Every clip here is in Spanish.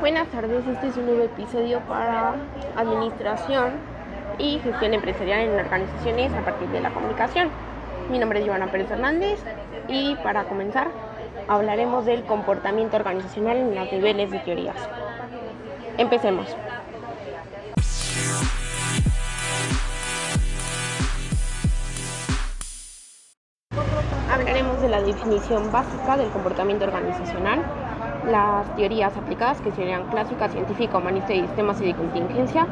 Buenas tardes, este es un nuevo episodio para Administración y Gestión Empresarial en Organizaciones a partir de la comunicación. Mi nombre es Joana Pérez Hernández y para comenzar hablaremos del comportamiento organizacional en los niveles de teorías. Empecemos. Hablaremos de la definición básica del comportamiento organizacional, las teorías aplicadas que serían clásica, científica, humanista y sistemas y de contingencia,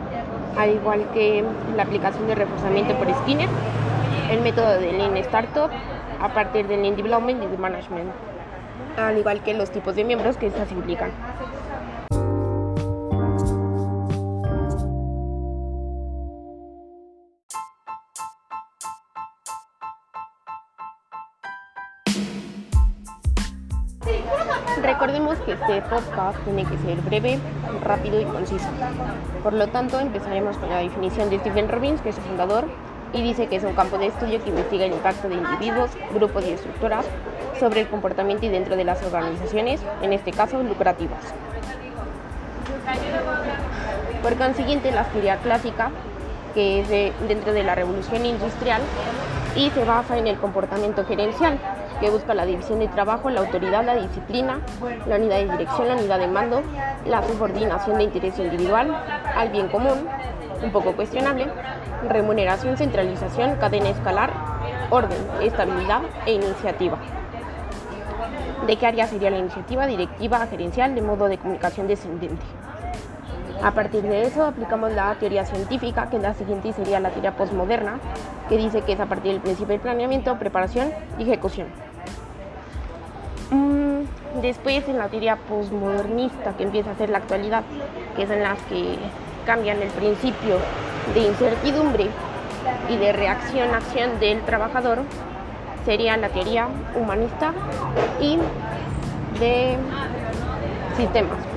al igual que la aplicación de reforzamiento por Skinner, el método de Lean Startup a partir del Lean Development y de Management, al igual que los tipos de miembros que estas implican. Recordemos que este podcast tiene que ser breve, rápido y conciso. Por lo tanto, empezaremos con la definición de Stephen Robbins, que es su fundador, y dice que es un campo de estudio que investiga el impacto de individuos, grupos y estructuras sobre el comportamiento y dentro de las organizaciones, en este caso lucrativas. Por consiguiente, la teoría clásica, que es dentro de la revolución industrial, y se basa en el comportamiento gerencial, que busca la división de trabajo, la autoridad, la disciplina, la unidad de dirección, la unidad de mando, la subordinación de interés individual al bien común, un poco cuestionable, remuneración, centralización, cadena escalar, orden, estabilidad e iniciativa. ¿De qué área sería la iniciativa directiva gerencial de modo de comunicación descendente? A partir de eso aplicamos la teoría científica, que la siguiente sería la teoría postmoderna, que dice que es a partir del principio del planeamiento, preparación y ejecución. Mm, después en la teoría postmodernista, que empieza a ser la actualidad, que es en las que cambian el principio de incertidumbre y de reacción-acción del trabajador, sería la teoría humanista y de sistemas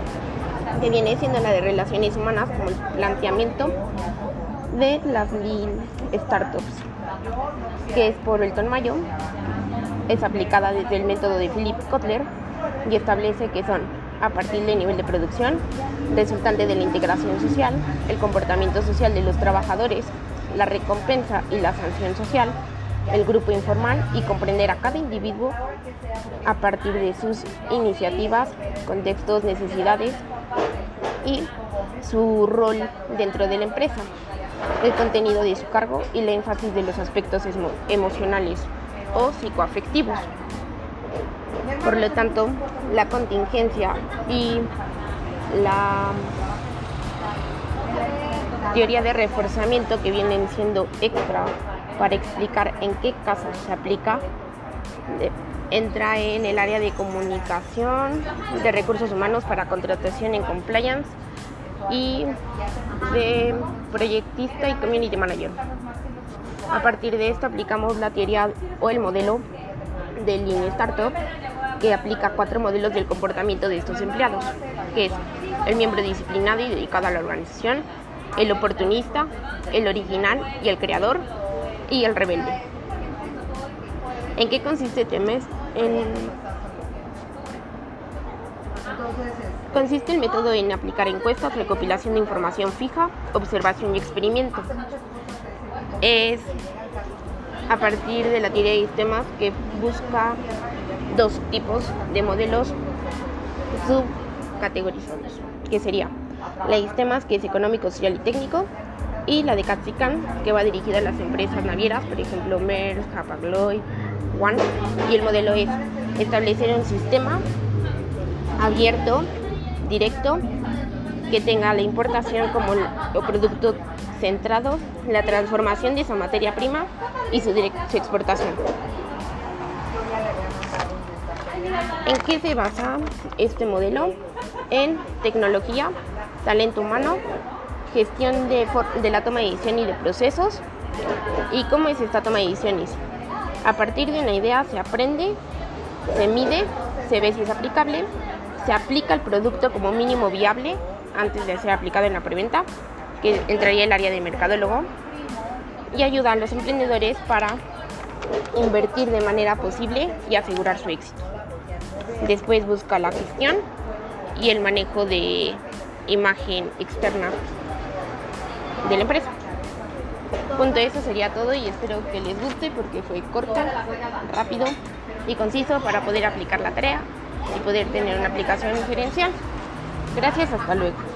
que viene siendo la de relaciones humanas como el planteamiento de las Lean Startups, que es por Elton Mayo, es aplicada desde el método de Philip Kotler y establece que son a partir del nivel de producción, resultante de la integración social, el comportamiento social de los trabajadores, la recompensa y la sanción social, el grupo informal y comprender a cada individuo a partir de sus iniciativas, contextos, necesidades y su rol dentro de la empresa, el contenido de su cargo y la énfasis de los aspectos emocionales o psicoafectivos. Por lo tanto, la contingencia y la teoría de reforzamiento que vienen siendo extra para explicar en qué casos se aplica entra en el área de comunicación, de recursos humanos para contratación en compliance y de proyectista y community manager. A partir de esto aplicamos la teoría o el modelo del Lean Startup que aplica cuatro modelos del comportamiento de estos empleados, que es el miembro disciplinado y dedicado a la organización, el oportunista, el original y el creador, y el rebelde. ¿En qué consiste TEMES? Consiste el método en aplicar encuestas, recopilación de información fija, observación y experimento. Es a partir de la teoría de sistemas que busca dos tipos de modelos subcategorizados, que sería la de sistemas que es económico, social y técnico, y la de Catsican, que va dirigida a las empresas navieras, por ejemplo Maersk, Hapag-Lloyd, One, y el modelo es establecer un sistema abierto, directo, que tenga la importación como el producto centrado, la transformación de esa materia prima y su, exportación. ¿En qué se basa este modelo? En tecnología, talento humano, gestión de, de, la toma de decisión y de procesos. ¿Y cómo es esta toma de decisiones? A partir de una idea se aprende, se mide, se ve si es aplicable, se aplica el producto como mínimo viable antes de ser aplicado en la preventa, que entraría el área de mercadólogo, y ayuda a los emprendedores para invertir de manera posible y asegurar su éxito. Después busca la gestión y el manejo de imagen externa de la empresa. Punto, eso sería todo y espero que les guste porque fue corto, rápido y conciso para poder aplicar la tarea y poder tener una aplicación diferencial. Gracias, hasta luego.